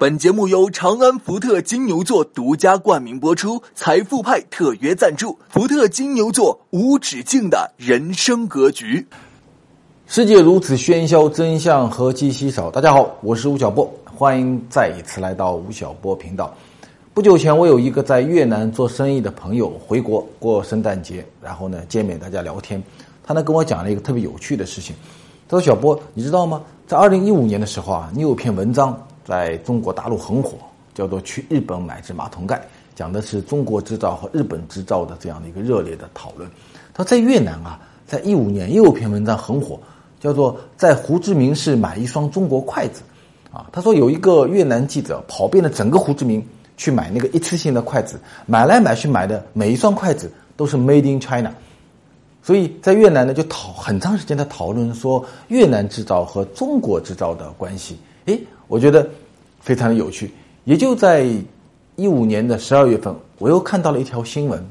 本节目由长安福特金牛座独家冠名播出，财富派特约赞助。福特金牛座无止境的人生格局。世界如此喧嚣，真相何其稀少。大家好，我是吴晓波，欢迎再一次来到吴晓波频道。不久前，我有一个在越南做生意的朋友回国过圣诞节，然后呢见面大家聊天，他呢跟我讲了一个特别有趣的事情。他说：“小波，你知道吗？在二零一五年的时候啊，你有篇文章。”在中国大陆很火，叫做“去日本买只马桶盖”，讲的是中国制造和日本制造的这样的一个热烈的讨论。他在越南啊，在一五年又有篇文章很火，叫做“在胡志明市买一双中国筷子”。啊，他说有一个越南记者跑遍了整个胡志明去买那个一次性的筷子，买来买去买的每一双筷子都是 Made in China。所以在越南呢，就讨很长时间的讨论说越南制造和中国制造的关系。诶，我觉得非常的有趣。也就在一五年的十二月份，我又看到了一条新闻，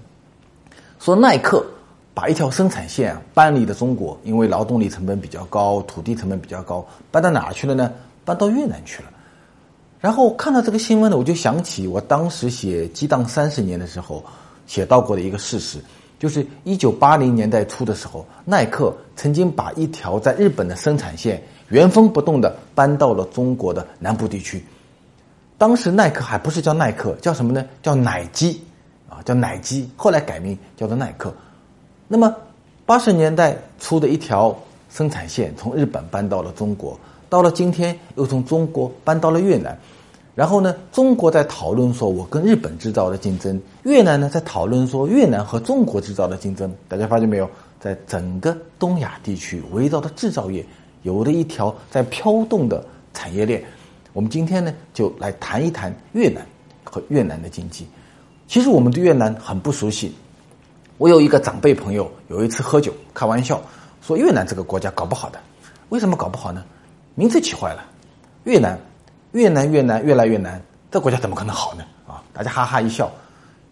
说耐克把一条生产线搬离了中国，因为劳动力成本比较高，土地成本比较高，搬到哪去了呢？搬到越南去了。然后看到这个新闻呢，我就想起我当时写《激荡三十年》的时候写到过的一个事实，就是一九八零年代初的时候，耐克曾经把一条在日本的生产线。原封不动的搬到了中国的南部地区。当时耐克还不是叫耐克，叫什么呢？叫奶基啊，叫奶基。后来改名叫做耐克。那么八十年代初的一条生产线从日本搬到了中国，到了今天又从中国搬到了越南。然后呢，中国在讨论说我跟日本制造的竞争，越南呢在讨论说越南和中国制造的竞争。大家发现没有？在整个东亚地区围绕的制造业。有了一条在飘动的产业链，我们今天呢就来谈一谈越南和越南的经济。其实我们对越南很不熟悉。我有一个长辈朋友，有一次喝酒开玩笑说越南这个国家搞不好的。为什么搞不好呢？名字起坏了，越南，越南越南越来越难，这国家怎么可能好呢？啊，大家哈哈一笑。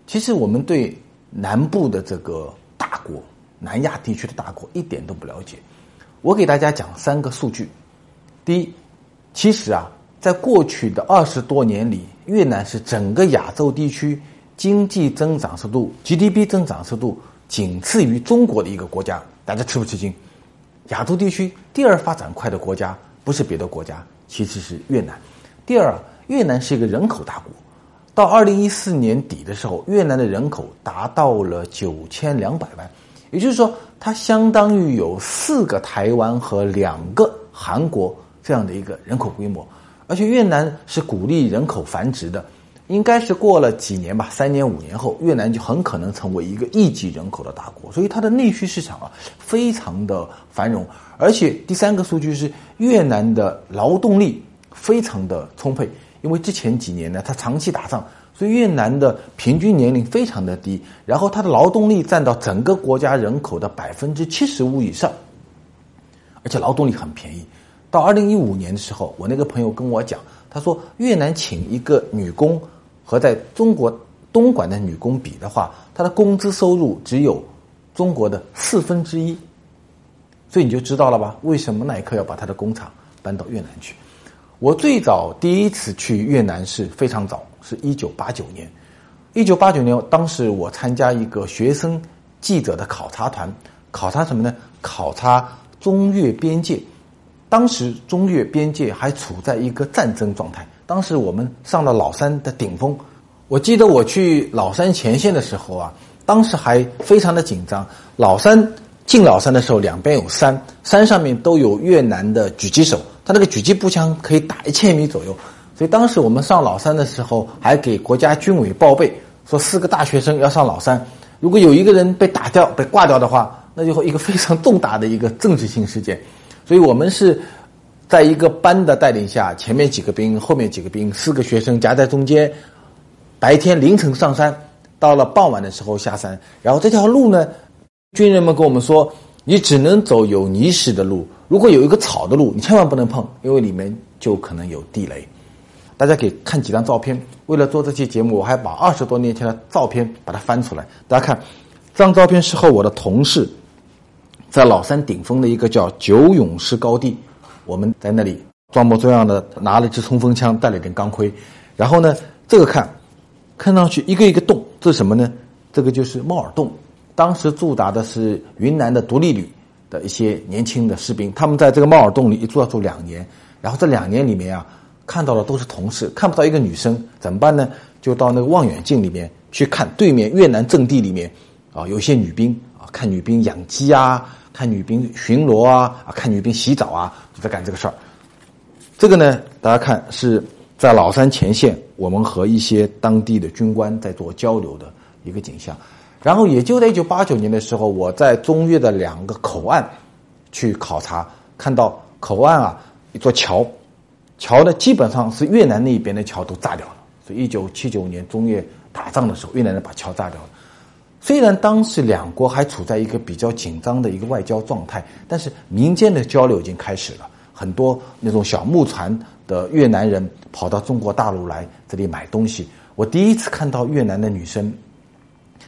其实我们对南部的这个大国，南亚地区的大国一点都不了解。我给大家讲三个数据。第一，其实啊，在过去的二十多年里，越南是整个亚洲地区经济增长速度 （GDP 增长速度）仅次于中国的一个国家。大家吃不吃惊？亚洲地区第二发展快的国家不是别的国家，其实是越南。第二，越南是一个人口大国。到二零一四年底的时候，越南的人口达到了九千两百万。也就是说，它相当于有四个台湾和两个韩国这样的一个人口规模，而且越南是鼓励人口繁殖的，应该是过了几年吧，三年五年后，越南就很可能成为一个亿级人口的大国，所以它的内需市场啊非常的繁荣，而且第三个数据是越南的劳动力非常的充沛，因为之前几年呢，它长期打仗。所以越南的平均年龄非常的低，然后它的劳动力占到整个国家人口的百分之七十五以上，而且劳动力很便宜。到二零一五年的时候，我那个朋友跟我讲，他说越南请一个女工和在中国东莞的女工比的话，她的工资收入只有中国的四分之一。所以你就知道了吧？为什么耐克要把他的工厂搬到越南去？我最早第一次去越南是非常早，是一九八九年。一九八九年，当时我参加一个学生记者的考察团，考察什么呢？考察中越边界。当时中越边界还处在一个战争状态。当时我们上了老山的顶峰，我记得我去老山前线的时候啊，当时还非常的紧张。老山进老山的时候，两边有山，山上面都有越南的狙击手。他那个狙击步枪可以打一千米左右，所以当时我们上老山的时候，还给国家军委报备说四个大学生要上老山，如果有一个人被打掉、被挂掉的话，那就会一个非常重大的一个政治性事件。所以我们是在一个班的带领下，前面几个兵，后面几个兵，四个学生夹在中间，白天凌晨上山，到了傍晚的时候下山。然后这条路呢，军人们跟我们说，你只能走有泥石的路，如果有一个草的路，你千万不能碰，因为里面就可能有地雷。大家可以看几张照片。为了做这期节目，我还把二十多年前的照片把它翻出来。大家看，这张照片是和我的同事在老山顶峰的一个叫九勇士高地，我们在那里装模作样的拿了一支冲锋枪，带了一点钢盔。然后呢，这个看，看上去一个一个洞，这是什么呢？这个就是猫耳洞。当时驻扎的是云南的独立旅的一些年轻的士兵，他们在这个猫耳洞里一住要住两年。然后这两年里面啊。看到的都是同事，看不到一个女生，怎么办呢？就到那个望远镜里面去看对面越南阵地里面，啊，有些女兵啊，看女兵养鸡啊，看女兵巡逻啊，啊，看女兵洗澡啊，就在干这个事儿。这个呢，大家看是在老山前线，我们和一些当地的军官在做交流的一个景象。然后也就在一九八九年的时候，我在中越的两个口岸去考察，看到口岸啊一座桥。桥呢，基本上是越南那边的桥都炸掉了。所以，一九七九年中越打仗的时候，越南人把桥炸掉了。虽然当时两国还处在一个比较紧张的一个外交状态，但是民间的交流已经开始了。很多那种小木船的越南人跑到中国大陆来这里买东西。我第一次看到越南的女生，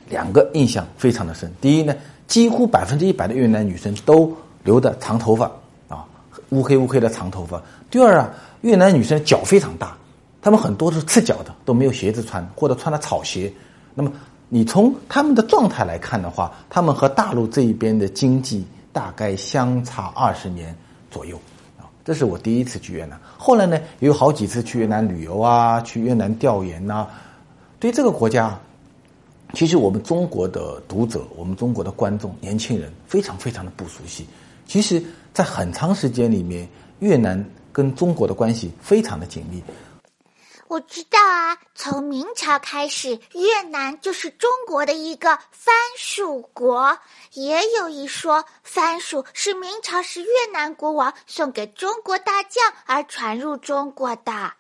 两个印象非常的深。第一呢，几乎百分之一百的越南女生都留的长头发，乌黑乌黑的长头发。第二啊。越南女生脚非常大，她们很多都是赤脚的，都没有鞋子穿，或者穿了草鞋。那么你从他们的状态来看的话，他们和大陆这一边的经济大概相差二十年左右啊。这是我第一次去越南，后来呢也有好几次去越南旅游啊，去越南调研呐。对这个国家，其实我们中国的读者、我们中国的观众、年轻人非常非常的不熟悉。其实，在很长时间里面，越南。跟中国的关系非常的紧密。我知道啊，从明朝开始，越南就是中国的一个藩属国。也有一说，藩属是明朝时越南国王送给中国大将而传入中国的。啊，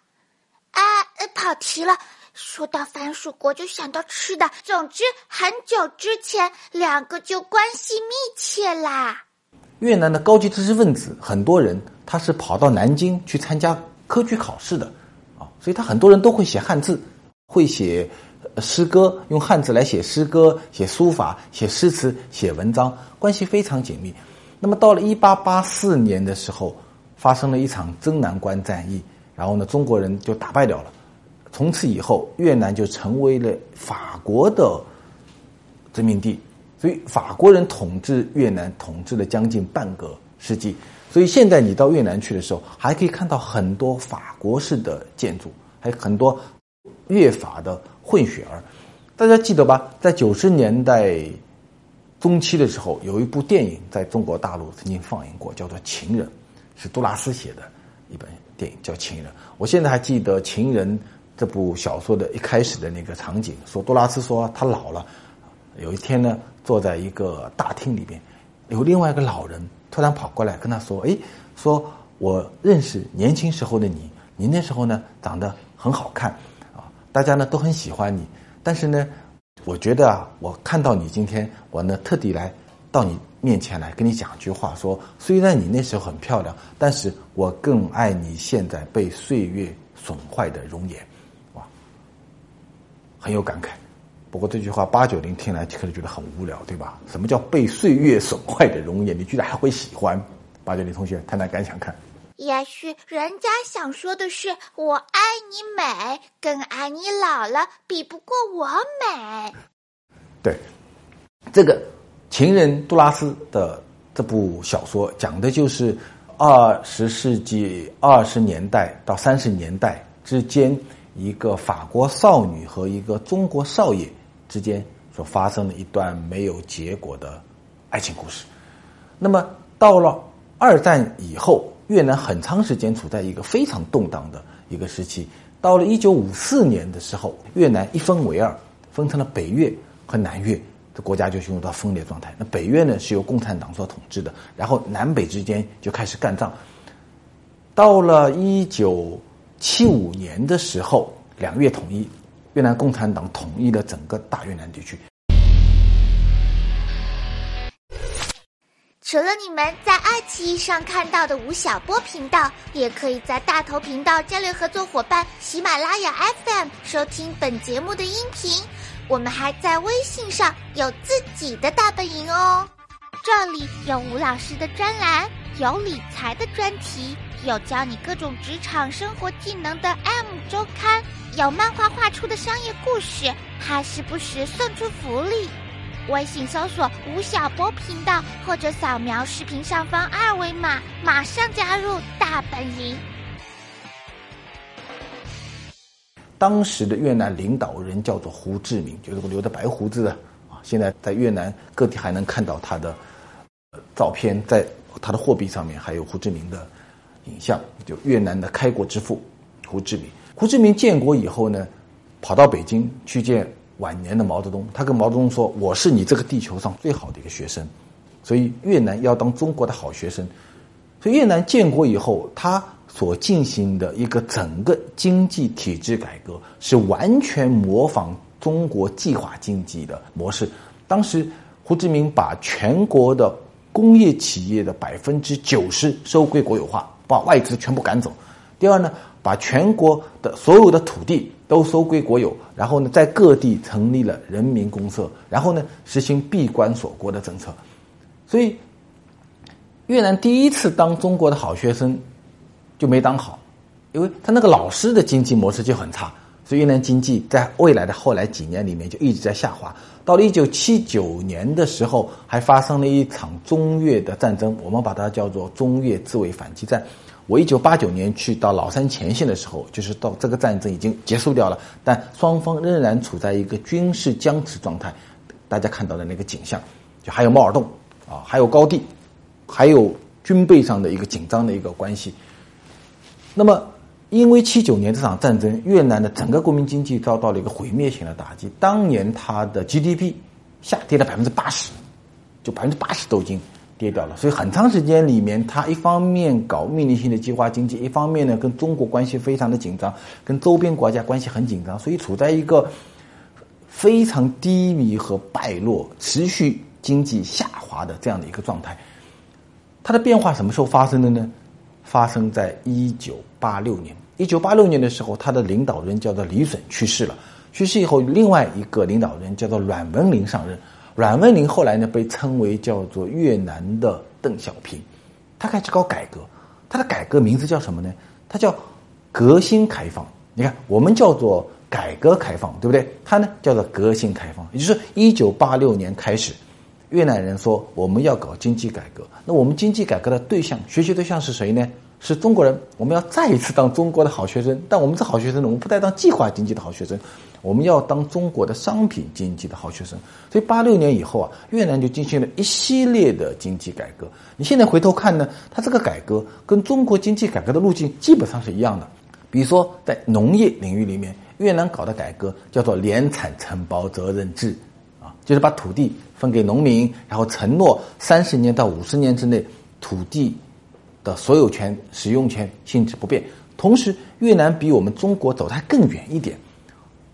跑题了。说到藩属国，就想到吃的。总之，很久之前，两个就关系密切啦。越南的高级知识分子，很多人。他是跑到南京去参加科举考试的，啊，所以他很多人都会写汉字，会写诗歌，用汉字来写诗歌、写书法、写诗词、写文章，关系非常紧密。那么到了一八八四年的时候，发生了一场征南关战役，然后呢，中国人就打败掉了。从此以后，越南就成为了法国的殖民地，所以法国人统治越南，统治了将近半个世纪。所以现在你到越南去的时候，还可以看到很多法国式的建筑，还有很多越法的混血儿。大家记得吧？在九十年代中期的时候，有一部电影在中国大陆曾经放映过，叫做《情人》，是杜拉斯写的一本电影，叫《情人》。我现在还记得《情人》这部小说的一开始的那个场景，说杜拉斯说他老了，有一天呢，坐在一个大厅里边，有另外一个老人。突然跑过来跟他说：“哎，说我认识年轻时候的你，你那时候呢长得很好看，啊，大家呢都很喜欢你。但是呢，我觉得啊，我看到你今天，我呢特地来到你面前来跟你讲一句话，说虽然你那时候很漂亮，但是我更爱你现在被岁月损坏的容颜，哇，很有感慨。”不过这句话八九零听来可能觉得很无聊，对吧？什么叫被岁月损坏的容颜？你居然还会喜欢？八九零同学谈谈感想看。也许人家想说的是我爱你美，更爱你老了，比不过我美。对，这个情人杜拉斯的这部小说讲的就是二十世纪二十年代到三十年代之间一个法国少女和一个中国少爷。之间所发生的一段没有结果的爱情故事。那么到了二战以后，越南很长时间处在一个非常动荡的一个时期。到了一九五四年的时候，越南一分为二，分成了北越和南越，这国家就进入到分裂状态。那北越呢是由共产党所统治的，然后南北之间就开始干仗。到了一九七五年的时候，两越统一，越南共产党统一了整个大越南地区。除了你们在爱奇艺上看到的吴晓波频道，也可以在大头频道战略合作伙伴喜马拉雅 FM 收听本节目的音频。我们还在微信上有自己的大本营哦。这里有吴老师的专栏，有理财的专题，有教你各种职场生活技能的 M 周刊，有漫画画出的商业故事，还时不时送出福利。微信搜索吴晓波频道，或者扫描视频上方二维码，马上加入大本营。当时的越南领导人叫做胡志明，就是个留着白胡子的啊。现在在越南各地还能看到他的照片，在他的货币上面还有胡志明的影像，就越南的开国之父胡志明。胡志明建国以后呢，跑到北京去见。晚年的毛泽东，他跟毛泽东说：“我是你这个地球上最好的一个学生，所以越南要当中国的好学生。”所以越南建国以后，他所进行的一个整个经济体制改革，是完全模仿中国计划经济的模式。当时胡志明把全国的工业企业的百分之九十收归国有化，把外资全部赶走。第二呢，把全国的所有的土地。都收归国有，然后呢，在各地成立了人民公社，然后呢，实行闭关锁国的政策。所以，越南第一次当中国的好学生就没当好，因为他那个老师的经济模式就很差，所以越南经济在未来的后来几年里面就一直在下滑。到了一九七九年的时候，还发生了一场中越的战争，我们把它叫做中越自卫反击战。我一九八九年去到老山前线的时候，就是到这个战争已经结束掉了，但双方仍然处在一个军事僵持状态。大家看到的那个景象，就还有猫耳洞啊，还有高地，还有军备上的一个紧张的一个关系。那么，因为七九年这场战争，越南的整个国民经济遭到了一个毁灭性的打击。当年它的 GDP 下跌了百分之八十，就百分之八十都已经。跌掉了，所以很长时间里面，他一方面搞命令性的计划经济，一方面呢跟中国关系非常的紧张，跟周边国家关系很紧张，所以处在一个非常低迷和败落、持续经济下滑的这样的一个状态。它的变化什么时候发生的呢？发生在一九八六年。一九八六年的时候，他的领导人叫做李隼去世了，去世以后，另外一个领导人叫做阮文林上任。阮文林后来呢，被称为叫做越南的邓小平，他开始搞改革，他的改革名字叫什么呢？他叫革新开放。你看，我们叫做改革开放，对不对？他呢叫做革新开放，也就是一九八六年开始，越南人说我们要搞经济改革。那我们经济改革的对象，学习对象是谁呢？是中国人。我们要再一次当中国的好学生，但我们这好学生呢，我们不再当计划经济的好学生。我们要当中国的商品经济的好学生，所以八六年以后啊，越南就进行了一系列的经济改革。你现在回头看呢，它这个改革跟中国经济改革的路径基本上是一样的。比如说在农业领域里面，越南搞的改革叫做联产承包责任制，啊，就是把土地分给农民，然后承诺三十年到五十年之内土地的所有权、使用权性质不变。同时，越南比我们中国走的还更远一点。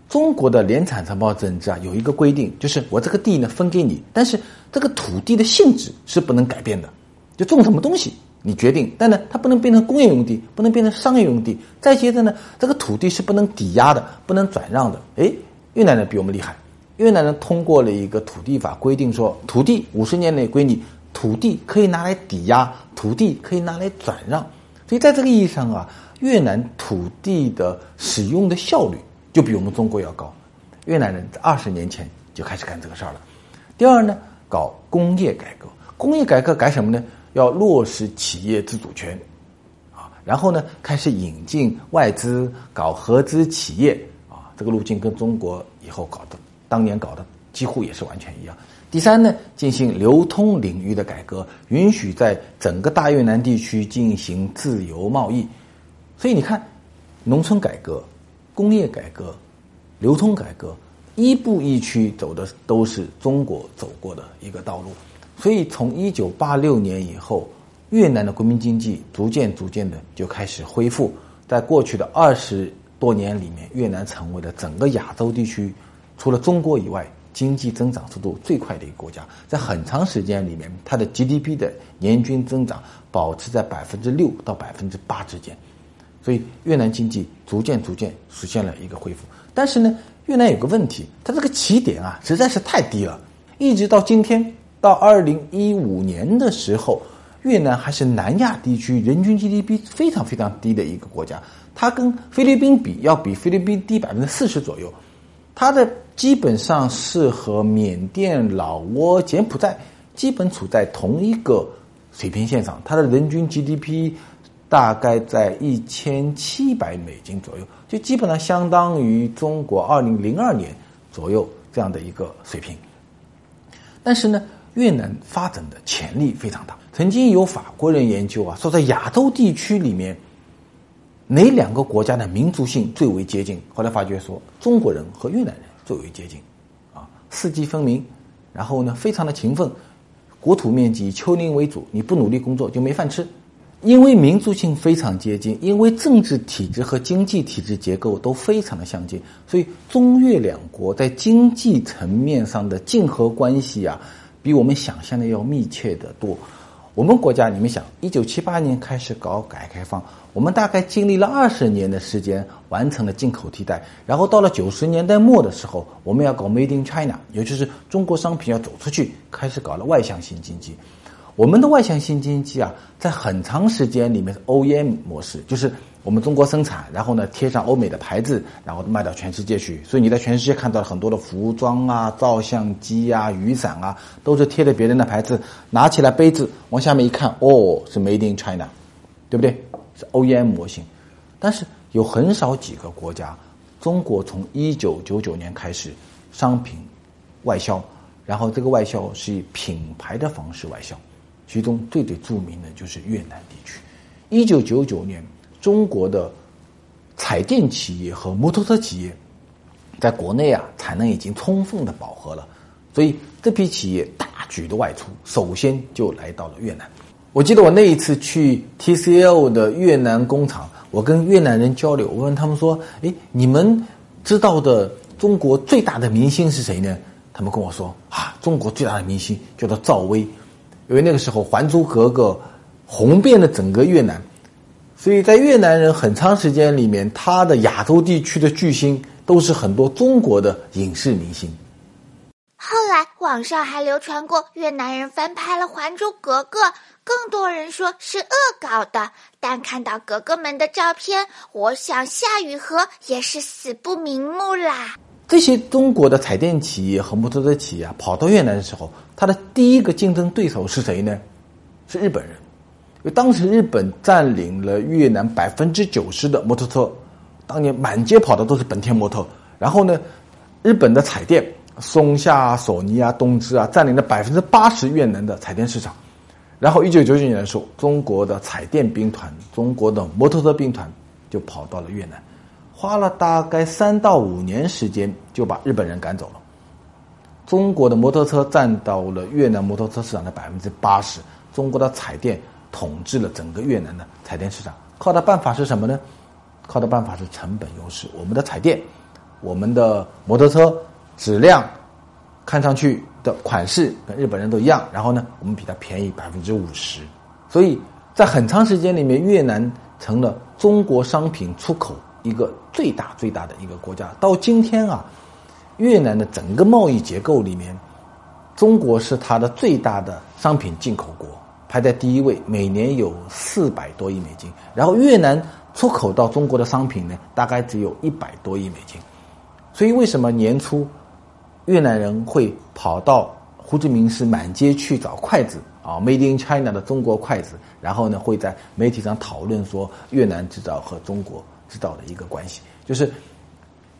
中国的联产承包责任制啊，有一个规定，就是我这个地呢分给你，但是这个土地的性质是不能改变的，就种什么东西你决定，但呢它不能变成工业用地，不能变成商业用地。再接着呢，这个土地是不能抵押的，不能转让的。哎，越南人比我们厉害，越南人通过了一个土地法，规定说土地五十年内归你，土地可以拿来抵押，土地可以拿来转让。所以在这个意义上啊，越南土地的使用的效率。就比我们中国要高，越南人在二十年前就开始干这个事儿了。第二呢，搞工业改革，工业改革改什么呢？要落实企业自主权，啊，然后呢，开始引进外资，搞合资企业，啊，这个路径跟中国以后搞的当年搞的几乎也是完全一样。第三呢，进行流通领域的改革，允许在整个大越南地区进行自由贸易。所以你看，农村改革。工业改革、流通改革，一步一趋走的都是中国走过的一个道路。所以，从一九八六年以后，越南的国民经济逐渐逐渐的就开始恢复。在过去的二十多年里面，越南成为了整个亚洲地区除了中国以外经济增长速度最快的一个国家。在很长时间里面，它的 GDP 的年均增长保持在百分之六到百分之八之间。所以越南经济逐渐逐渐实现了一个恢复。但是呢，越南有个问题，它这个起点啊实在是太低了。一直到今天，到二零一五年的时候。越南还是南亚地区人均 GDP 非常非常低的一个国家，它跟菲律宾比要比菲律宾低百分之四十左右，它的基本上是和缅甸、老挝、柬埔寨基本处在同一个水平线上，它的人均 GDP 大概在一千七百美金左右，就基本上相当于中国二零零二年左右这样的一个水平。但是呢，越南发展的潜力非常大。曾经有法国人研究啊，说在亚洲地区里面，哪两个国家的民族性最为接近？后来发觉说，中国人和越南人最为接近，啊，四季分明，然后呢，非常的勤奋，国土面积以丘陵为主，你不努力工作就没饭吃。因为民族性非常接近，因为政治体制和经济体制结构都非常的相近，所以中越两国在经济层面上的竞合关系啊，比我们想象的要密切的多。我们国家，你们想，一九七八年开始搞改革开放，我们大概经历了二十年的时间，完成了进口替代。然后到了九十年代末的时候，我们要搞 Made in China，也就是中国商品要走出去，开始搞了外向型经济。我们的外向型经济啊，在很长时间里面是 OEM 模式，就是我们中国生产，然后呢贴上欧美的牌子，然后卖到全世界去。所以你在全世界看到很多的服装啊、照相机啊、雨伞啊，都是贴着别人的牌子，拿起来杯子往下面一看，哦，是 Made in China，对不对？是 OEM 模型。但是有很少几个国家，中国从一九九九年开始商品外销，然后这个外销是以品牌的方式外销。其中最最著名的就是越南地区。一九九九年，中国的彩电企业和摩托车企业在国内啊产能已经充分的饱和了，所以这批企业大举的外出，首先就来到了越南。我记得我那一次去 TCL 的越南工厂，我跟越南人交流，我问他们说：“哎，你们知道的中国最大的明星是谁呢？”他们跟我说：“啊，中国最大的明星叫做赵薇。”因为那个时候《还珠格格》红遍了整个越南，所以在越南人很长时间里面，他的亚洲地区的巨星都是很多中国的影视明星。后来网上还流传过越南人翻拍了《还珠格格》，更多人说是恶搞的。但看到格格们的照片，我想夏雨荷也是死不瞑目啦。这些中国的彩电企业和摩托车企业啊，跑到越南的时候，他的第一个竞争对手是谁呢？是日本人。因为当时日本占领了越南百分之九十的摩托车，当年满街跑的都是本田摩托。然后呢，日本的彩电，松下、索尼啊、东芝啊，占领了百分之八十越南的彩电市场。然后一九九九年的时候，中国的彩电兵团、中国的摩托车兵团就跑到了越南。花了大概三到五年时间，就把日本人赶走了。中国的摩托车占到了越南摩托车市场的百分之八十，中国的彩电统治了整个越南的彩电市场。靠的办法是什么呢？靠的办法是成本优势。我们的彩电，我们的摩托车质量看上去的款式跟日本人都一样，然后呢，我们比它便宜百分之五十。所以在很长时间里面，越南成了中国商品出口。一个最大最大的一个国家，到今天啊，越南的整个贸易结构里面，中国是它的最大的商品进口国，排在第一位，每年有四百多亿美金。然后越南出口到中国的商品呢，大概只有一百多亿美金。所以为什么年初越南人会跑到胡志明市满街去找筷子啊，Made in China 的中国筷子，然后呢会在媒体上讨论说越南制造和中国。制造的一个关系，就是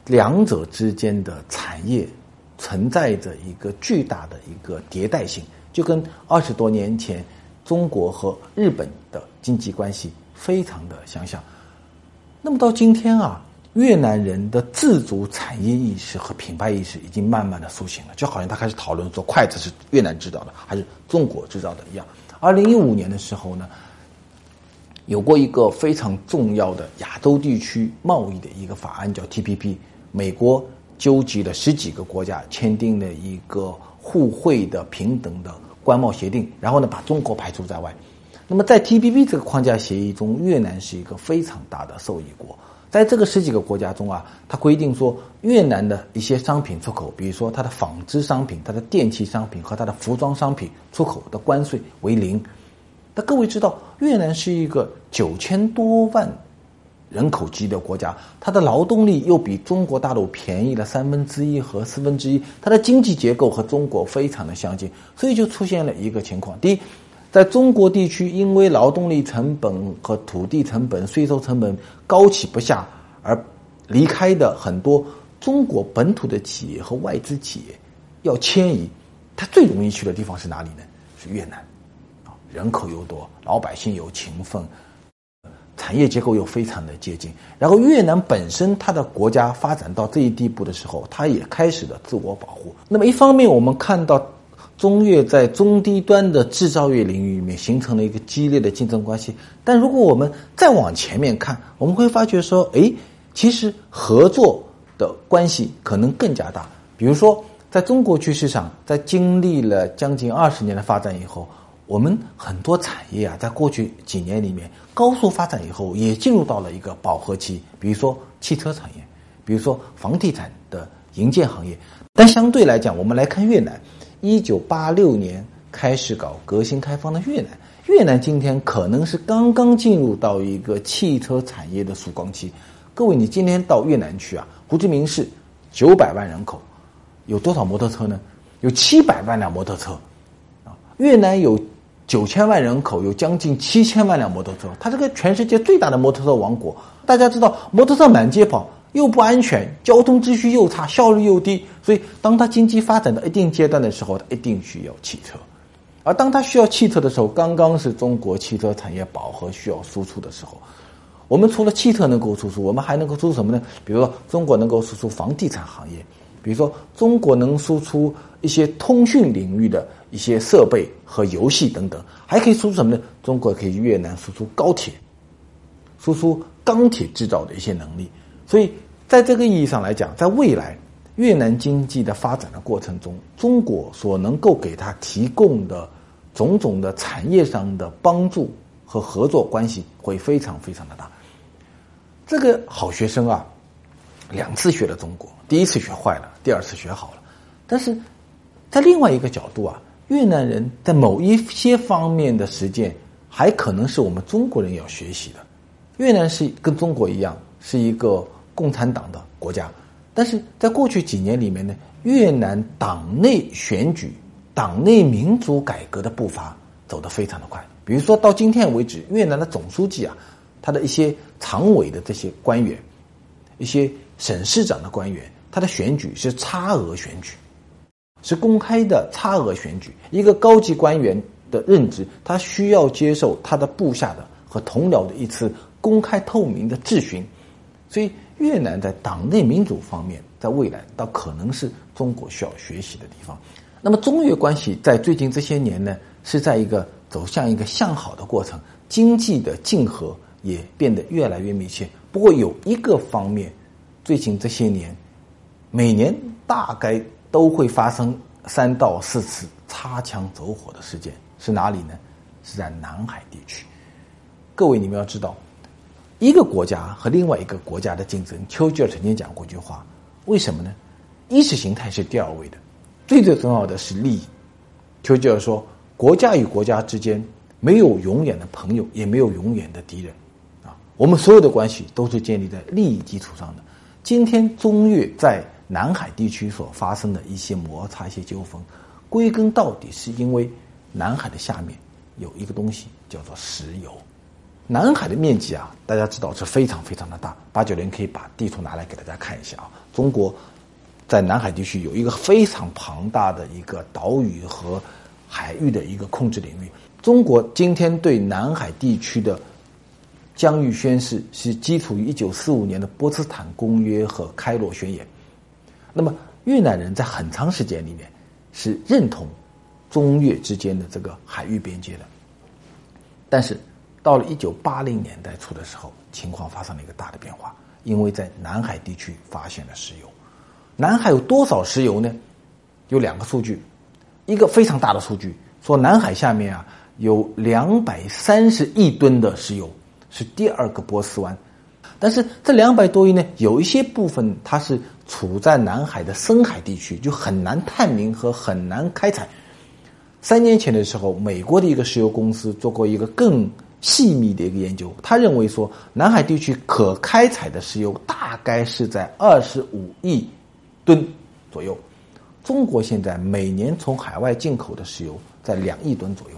两者之间的产业存在着一个巨大的一个迭代性，就跟二十多年前中国和日本的经济关系非常的相像。那么到今天啊，越南人的自主产业意识和品牌意识已经慢慢的苏醒了，就好像他开始讨论说筷子是越南制造的还是中国制造的一样。二零一五年的时候呢，有过一个非常重要的亚洲地区贸易的一个法案，叫 TPP。美国纠集了十几个国家签订了一个互惠的平等的关贸协定，然后呢把中国排除在外。那么在 TPP 这个框架协议中，越南是一个非常大的受益国。在这个十几个国家中啊，它规定说越南的一些商品出口，比如说它的纺织商品、它的电器商品和它的服装商品出口的关税为零。那各位知道，越南是一个九千多万人口级的国家，它的劳动力又比中国大陆便宜了三分之一和四分之一，它的经济结构和中国非常的相近，所以就出现了一个情况：第一，在中国地区，因为劳动力成本和土地成本、税收成本高企不下，而离开的很多中国本土的企业和外资企业要迁移，它最容易去的地方是哪里呢？是越南。啊人口又多，老百姓又勤奋，产业结构又非常的接近。然后越南本身它的国家发展到这一地步的时候，它也开始了自我保护。那么一方面，我们看到中越在中低端的制造业领域里面形成了一个激烈的竞争关系。但如果我们再往前面看，我们会发觉说，哎，其实合作的关系可能更加大。比如说，在中国区市场，在经历了将近二十年的发展以后。我们很多产业啊，在过去几年里面高速发展以后，也进入到了一个饱和期。比如说汽车产业，比如说房地产的营建行业。但相对来讲，我们来看越南，一九八六年开始搞革新开放的越南，越南今天可能是刚刚进入到一个汽车产业的曙光期。各位，你今天到越南去啊，胡志明市九百万人口，有多少摩托车呢？有七百万辆摩托车啊，越南有。九千万人口有将近七千万辆摩托车，它这个全世界最大的摩托车王国。大家知道，摩托车满街跑又不安全，交通秩序又差，效率又低。所以，当它经济发展到一定阶段的时候，它一定需要汽车。而当它需要汽车的时候，刚刚是中国汽车产业饱和需要输出的时候。我们除了汽车能够输出，我们还能够输出什么呢？比如说，中国能够输出房地产行业，比如说，中国能输出一些通讯领域的。一些设备和游戏等等，还可以输出什么呢？中国可以越南输出高铁，输出钢铁制造的一些能力。所以，在这个意义上来讲，在未来越南经济的发展的过程中，中国所能够给他提供的种种的产业上的帮助和合作关系会非常非常的大。这个好学生啊，两次学了中国，第一次学坏了，第二次学好了。但是在另外一个角度啊。越南人在某一些方面的实践，还可能是我们中国人要学习的。越南是跟中国一样是一个共产党的国家，但是在过去几年里面呢，越南党内选举、党内民主改革的步伐走得非常的快。比如说到今天为止，越南的总书记啊，他的一些常委的这些官员，一些省市长的官员，他的选举是差额选举。是公开的差额选举，一个高级官员的任职，他需要接受他的部下的和同僚的一次公开透明的质询，所以越南在党内民主方面，在未来倒可能是中国需要学习的地方。那么中越关系在最近这些年呢，是在一个走向一个向好的过程，经济的竞合也变得越来越密切。不过有一个方面，最近这些年，每年大概。都会发生三到四次擦枪走火的事件，是哪里呢？是在南海地区。各位，你们要知道，一个国家和另外一个国家的竞争，丘吉尔曾经讲过一句话：为什么呢？意识形态是第二位的，最最重要的是利益。丘吉尔说，国家与国家之间没有永远的朋友，也没有永远的敌人。啊，我们所有的关系都是建立在利益基础上的。今天中越在。南海地区所发生的一些摩擦、一些纠纷，归根到底是因为南海的下面有一个东西叫做石油。南海的面积啊，大家知道是非常非常的大。八九零可以把地图拿来给大家看一下啊。中国在南海地区有一个非常庞大的一个岛屿和海域的一个控制领域。中国今天对南海地区的疆域宣示是基础于一九四五年的波茨坦公约和开罗宣言。那么越南人在很长时间里面是认同中越之间的这个海域边界的，但是到了一九八零年代初的时候，情况发生了一个大的变化，因为在南海地区发现了石油。南海有多少石油呢？有两个数据，一个非常大的数据说南海下面啊有两百三十亿吨的石油，是第二个波斯湾。但是这两百多亿呢，有一些部分它是处在南海的深海地区，就很难探明和很难开采。三年前的时候，美国的一个石油公司做过一个更细密的一个研究，他认为说南海地区可开采的石油大概是在二十五亿吨左右。中国现在每年从海外进口的石油在两亿吨左右，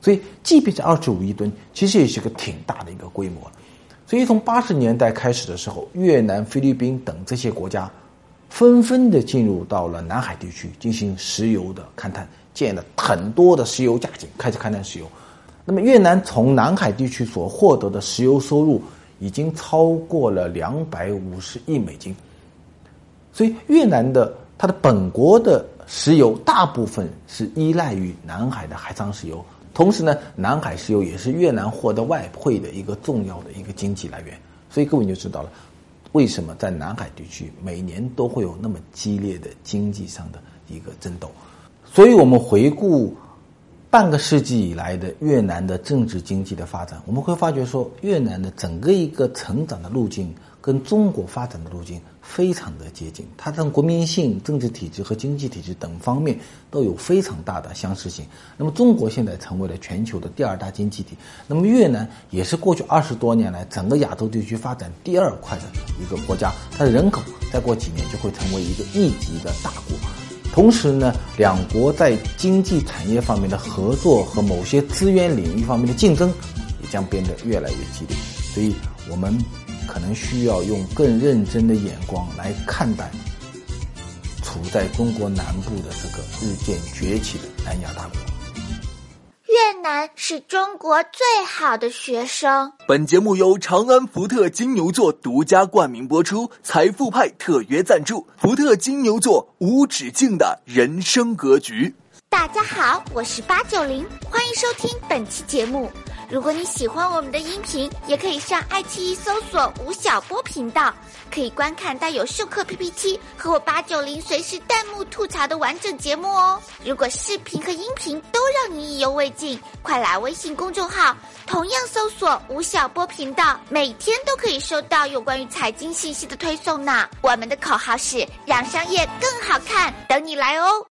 所以即便是二十五亿吨，其实也是个挺大的一个规模了。所以从八十年代开始的时候，越南、菲律宾等这些国家纷纷的进入到了南海地区进行石油的勘探。建了很多的石油架井，开始勘探石油。那么越南从南海地区所获得的石油收入已经超过了两百五十亿美金。所以越南的它的本国的石油大部分是依赖于南海的海上石油，同时呢，南海石油也是越南获得外汇的一个重要的一个经济来源。所以各位就知道了，为什么在南海地区每年都会有那么激烈的经济上的一个争斗。所以，我们回顾半个世纪以来的越南的政治经济的发展，我们会发觉说，越南的整个一个成长的路径跟中国发展的路径非常的接近，它从国民性、政治体制和经济体制等方面都有非常大的相似性。那么，中国现在成为了全球的第二大经济体，那么越南也是过去二十多年来整个亚洲地区发展第二快的一个国家，它的人口再过几年就会成为一个亿级的大国。同时呢，两国在经济产业方面的合作和某些资源领域方面的竞争，也将变得越来越激烈。所以，我们可能需要用更认真的眼光来看待处在中国南部的这个日渐崛起的南亚大国。越南是中国最好的学生。本节目由长安福特金牛座独家冠名播出，财富派特约赞助。福特金牛座无止境的人生格局。大家好，我是八九零，欢迎收听本期节目。如果你喜欢我们的音频，也可以上爱奇艺搜索吴晓波频道，可以观看带有授课 PPT 和我八九零随时弹幕吐槽的完整节目哦。如果视频和音频都让你意犹未尽，快来微信公众号，同样搜索吴晓波频道，每天都可以收到有关于财经信息的推送呢。我们的口号是让商业更好看，等你来哦。